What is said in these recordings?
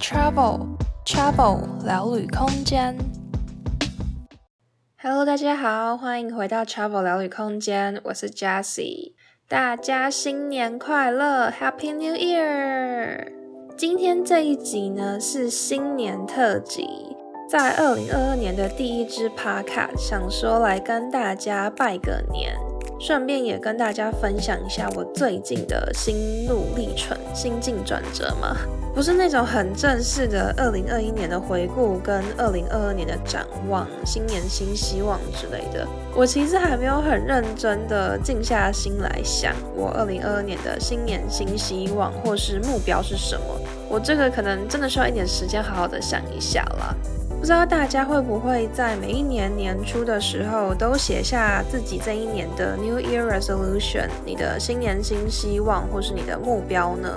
Travel Travel 聊旅空间。Hello，大家好，欢迎回到 Travel 聊旅空间，我是 Jessie，大家新年快乐，Happy New Year！今天这一集呢是新年特辑，在二零二二年的第一支 Podcast，想说来跟大家拜个年。顺便也跟大家分享一下我最近的心路历程、心境转折嘛，不是那种很正式的二零二一年的回顾跟二零二二年的展望、新年新希望之类的。我其实还没有很认真的静下心来想，我二零二二年的新年新希望或是目标是什么。我这个可能真的需要一点时间，好好的想一下啦。不知道大家会不会在每一年年初的时候都写下自己这一年的 New Year Resolution，你的新年新希望或是你的目标呢？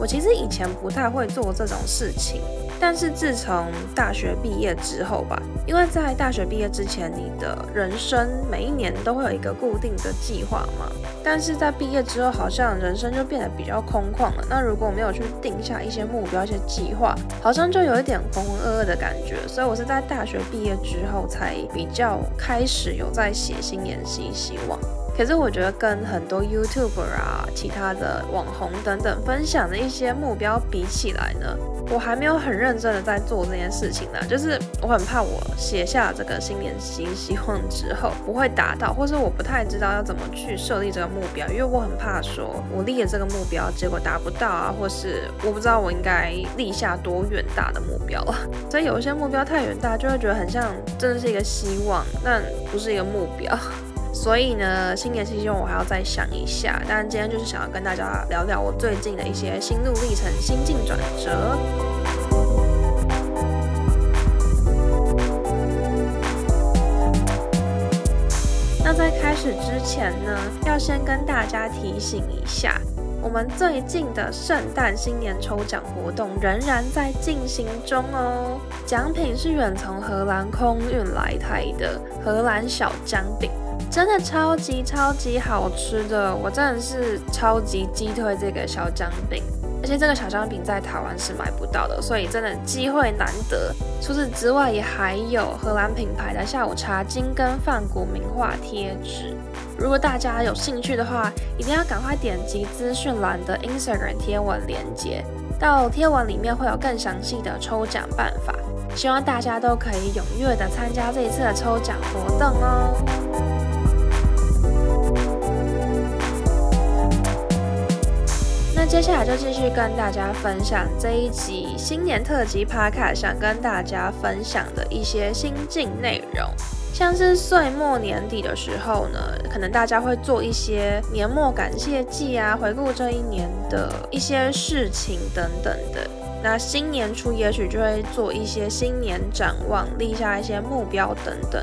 我其实以前不太会做这种事情。但是自从大学毕业之后吧，因为在大学毕业之前，你的人生每一年都会有一个固定的计划嘛。但是在毕业之后，好像人生就变得比较空旷了。那如果没有去定下一些目标、一些计划，好像就有一点浑浑噩噩的感觉。所以我是在大学毕业之后，才比较开始有在写新年新希望。可是我觉得跟很多 YouTuber 啊、其他的网红等等分享的一些目标比起来呢，我还没有很认真的在做这件事情呢。就是我很怕我写下这个新年新希望之后不会达到，或是我不太知道要怎么去设立这个目标，因为我很怕说我立了这个目标结果达不到啊，或是我不知道我应该立下多远大的目标啊。所以有一些目标太远大，就会觉得很像真的是一个希望，但不是一个目标。所以呢，新年新希望我还要再想一下。但今天就是想要跟大家聊聊我最近的一些心路历程、心境转折。那在开始之前呢，要先跟大家提醒一下，我们最近的圣诞新年抽奖活动仍然在进行中哦。奖品是远从荷兰空运来台的荷兰小姜饼。真的超级超级好吃的，我真的是超级击退这个小姜饼，而且这个小姜饼在台湾是买不到的，所以真的机会难得。除此之外，也还有荷兰品牌的下午茶金根梵谷名画贴纸。如果大家有兴趣的话，一定要赶快点击资讯栏的 Instagram 贴文链接，到贴文里面会有更详细的抽奖办法。希望大家都可以踊跃的参加这一次的抽奖活动哦。接下来就继续跟大家分享这一集新年特辑 p 卡想跟大家分享的一些心境内容，像是岁末年底的时候呢，可能大家会做一些年末感谢祭啊，回顾这一年的一些事情等等的。那新年初也许就会做一些新年展望，立下一些目标等等。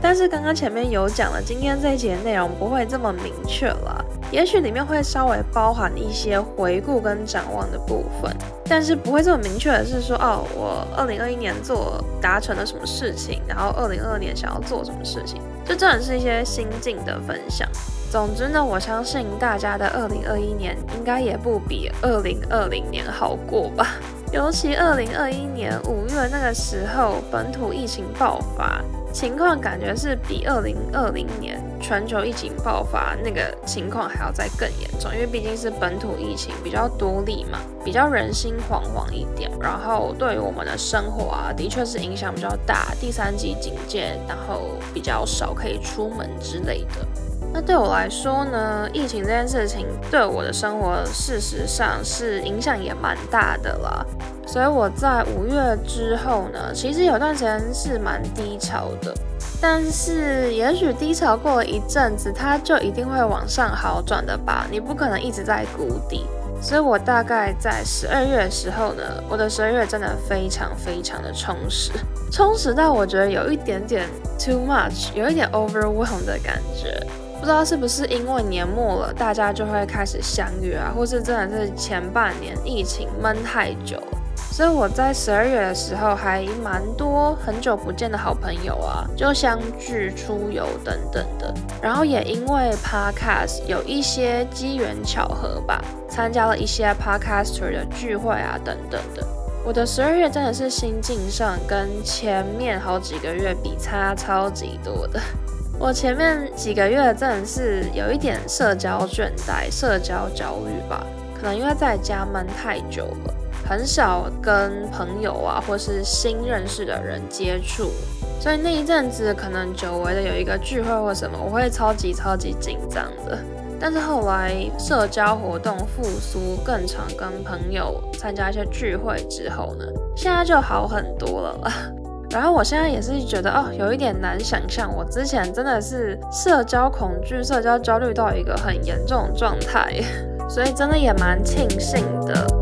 但是刚刚前面有讲了，今天这一集的内容不会这么明确了。也许里面会稍微包含一些回顾跟展望的部分，但是不会这么明确的是说，哦，我二零二一年做达成了什么事情，然后二零二二年想要做什么事情，这真的是一些心境的分享。总之呢，我相信大家的二零二一年应该也不比二零二零年好过吧。尤其二零二一年五月那个时候，本土疫情爆发。情况感觉是比二零二零年全球疫情爆发那个情况还要再更严重，因为毕竟是本土疫情比较多例嘛，比较人心惶惶一点。然后对于我们的生活啊，的确是影响比较大。第三级警戒，然后比较少可以出门之类的。那对我来说呢，疫情这件事情对我的生活事实上是影响也蛮大的啦。所以我在五月之后呢，其实有段时间是蛮低潮的，但是也许低潮过了一阵子，它就一定会往上好转的吧。你不可能一直在谷底。所以我大概在十二月的时候呢，我的十二月真的非常非常的充实，充实到我觉得有一点点 too much，有一点 overwhelm 的感觉。不知道是不是因为年末了，大家就会开始相约啊，或是真的是前半年疫情闷太久了。所以我在十二月的时候还蛮多很久不见的好朋友啊，就相聚出游等等的。然后也因为 Podcast 有一些机缘巧合吧，参加了一些 Podcaster 的聚会啊等等的。我的十二月真的是心境上跟前面好几个月比差超级多的。我前面几个月真的是有一点社交倦怠、社交焦虑吧，可能因为在家闷太久了，很少跟朋友啊或是新认识的人接触，所以那一阵子可能久违的有一个聚会或什么，我会超级超级紧张的。但是后来社交活动复苏，更常跟朋友参加一些聚会之后呢，现在就好很多了。然后我现在也是觉得哦，有一点难想象，我之前真的是社交恐惧、社交焦虑到一个很严重的状态，所以真的也蛮庆幸的。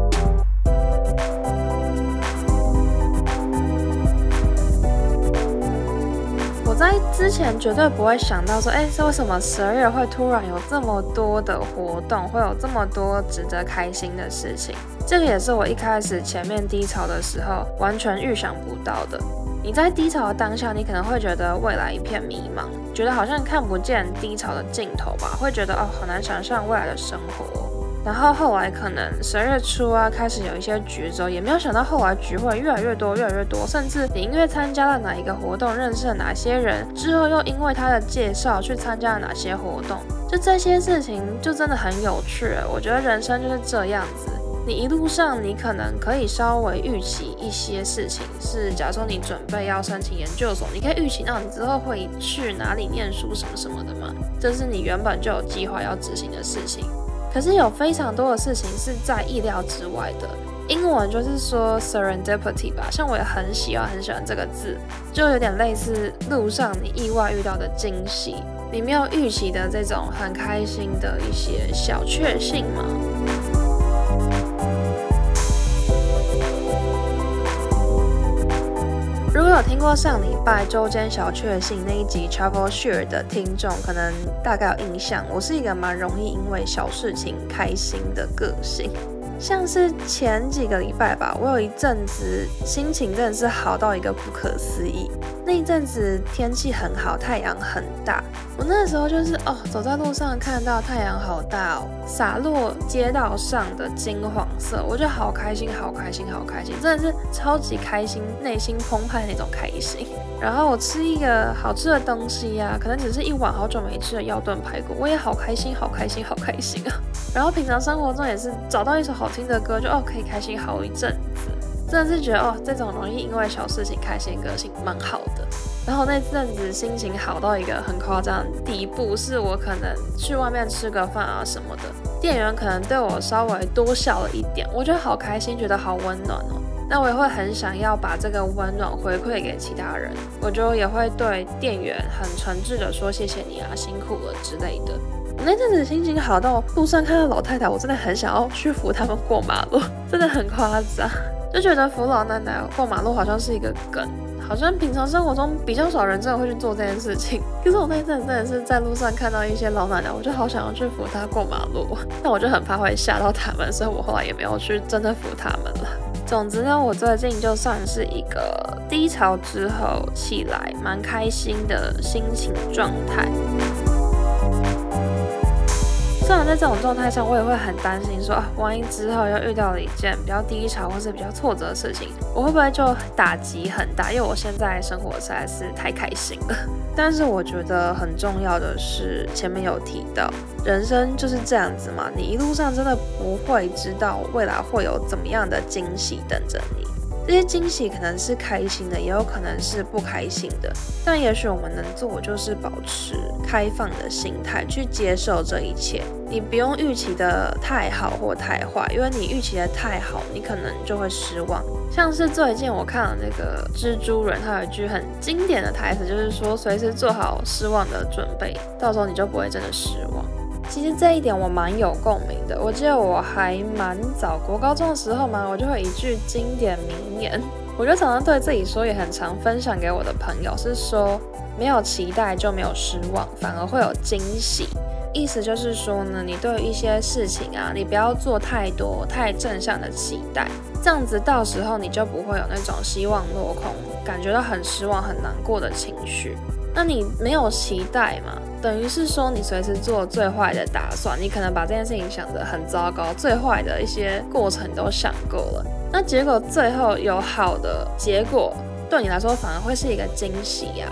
在之前绝对不会想到说，哎，是为什么十二月会突然有这么多的活动，会有这么多值得开心的事情？这个也是我一开始前面低潮的时候完全预想不到的。你在低潮的当下，你可能会觉得未来一片迷茫，觉得好像看不见低潮的尽头吧，会觉得哦，好难想象未来的生活。然后后来可能十二月初啊，开始有一些局之后，也没有想到后来局会越来越多，越来越多，甚至你因为参加了哪一个活动，认识了哪些人，之后又因为他的介绍去参加了哪些活动，就这些事情就真的很有趣。我觉得人生就是这样子，你一路上你可能可以稍微预期一些事情，是假如说你准备要申请研究所，你可以预期到你之后会去哪里念书什么什么的嘛，这是你原本就有计划要执行的事情。可是有非常多的事情是在意料之外的，英文就是说 serendipity 吧，像我也很喜欢很喜欢这个字，就有点类似路上你意外遇到的惊喜，你没有预期的这种很开心的一些小确幸吗。如果有听过上礼拜周间小确幸那一集 Travel Share 的听众，可能大概有印象，我是一个蛮容易因为小事情开心的个性。像是前几个礼拜吧，我有一阵子心情真的是好到一个不可思议。那一阵子天气很好，太阳很大。我那时候就是哦，走在路上看到太阳好大哦，洒落街道上的金黄色，我就好开心，好开心，好开心，真的是超级开心，内心澎湃那种开心。然后我吃一个好吃的东西呀、可能只是一碗好久没吃的药炖排骨，我也好开心，好开心，好开心啊。然后平常生活中也是找到一首好听的歌，就哦可以开心好一阵子，真的是觉得哦这种容易因为小事情开心个性蛮好的。然后那阵子心情好到一个很夸张第一步，是我可能去外面吃个饭啊什么的，店员可能对我稍微多笑了一点，我觉得好开心，觉得好温暖哦。那我也会很想要把这个温暖回馈给其他人，我就也会对店员很诚挚的说谢谢你啊，辛苦了之类的。那阵子心情好到路上看到老太太，我真的很想要去扶他们过马路，真的很夸张，就觉得扶老奶奶过马路好像是一个梗，好像平常生活中比较少人真的会去做这件事情。可是我那阵真的是在路上看到一些老奶奶，我就好想要去扶她过马路，但我就很怕会吓到他们，所以我后来也没有去真的扶他们了。总之呢，我最近就算是一个低潮之后起来蛮开心的心情状态。虽然在这种状态下，我也会很担心说，说啊，万一之后又遇到了一件比较低潮或是比较挫折的事情，我会不会就打击很大？因为我现在生活实在是太开心了。但是我觉得很重要的是，前面有提到，人生就是这样子嘛，你一路上真的不会知道未来会有怎么样的惊喜等着你。这些惊喜可能是开心的，也有可能是不开心的。但也许我们能做，就是保持开放的心态去接受这一切。你不用预期的太好或太坏，因为你预期的太好，你可能就会失望。像是最近我看了那个蜘蛛人，他有一句很经典的台词，就是说随时做好失望的准备，到时候你就不会真的失望。其实这一点我蛮有共鸣的。我记得我还蛮早国高中的时候嘛，我就会一句经典名言，我就常常对自己说，也很常分享给我的朋友，是说没有期待就没有失望，反而会有惊喜。意思就是说呢，你对一些事情啊，你不要做太多太正向的期待，这样子到时候你就不会有那种希望落空，感觉到很失望、很难过的情绪。那你没有期待嘛？等于是说你随时做最坏的打算，你可能把这件事情想得很糟糕，最坏的一些过程都想过了。那结果最后有好的结果，对你来说反而会是一个惊喜呀。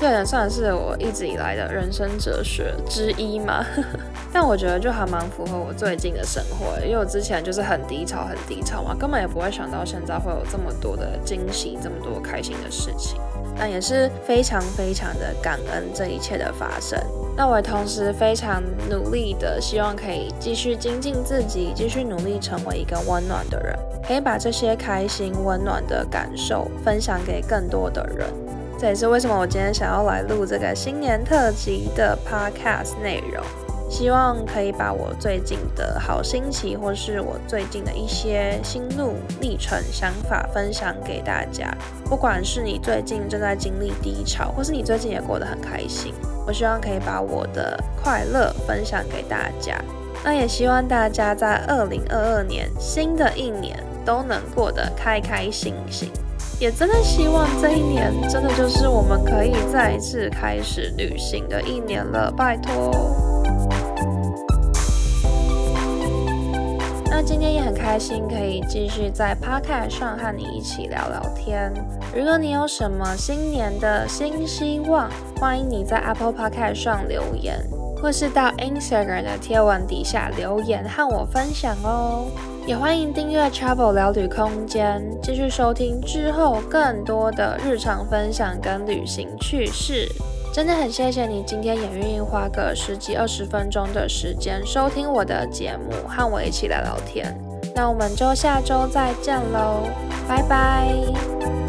这也算是我一直以来的人生哲学之一嘛。但我觉得就还蛮符合我最近的生活，因为我之前就是很低潮，很低潮嘛，根本也不会想到现在会有这么多的惊喜，这么多开心的事情。但也是非常非常的感恩这一切的发生。那我也同时非常努力的希望可以继续精进自己，继续努力成为一个温暖的人，可以把这些开心温暖的感受分享给更多的人。这也是为什么我今天想要来录这个新年特辑的 podcast 内容。希望可以把我最近的好心情，或是我最近的一些心路历程、想法分享给大家。不管是你最近正在经历低潮，或是你最近也过得很开心，我希望可以把我的快乐分享给大家。那也希望大家在二零二二年新的一年都能过得开开心心。也真的希望这一年真的就是我们可以再次开始旅行的一年了，拜托。那今天也很开心，可以继续在 Podcast 上和你一起聊聊天。如果你有什么新年的新希望，欢迎你在 Apple Podcast 上留言，或是到 Instagram 的贴文底下留言和我分享哦。也欢迎订阅 Travel 聊旅空间，继续收听之后更多的日常分享跟旅行趣事。真的很谢谢你今天也愿意花个十几二十分钟的时间收听我的节目，和我一起来聊天。那我们就下周再见喽，拜拜。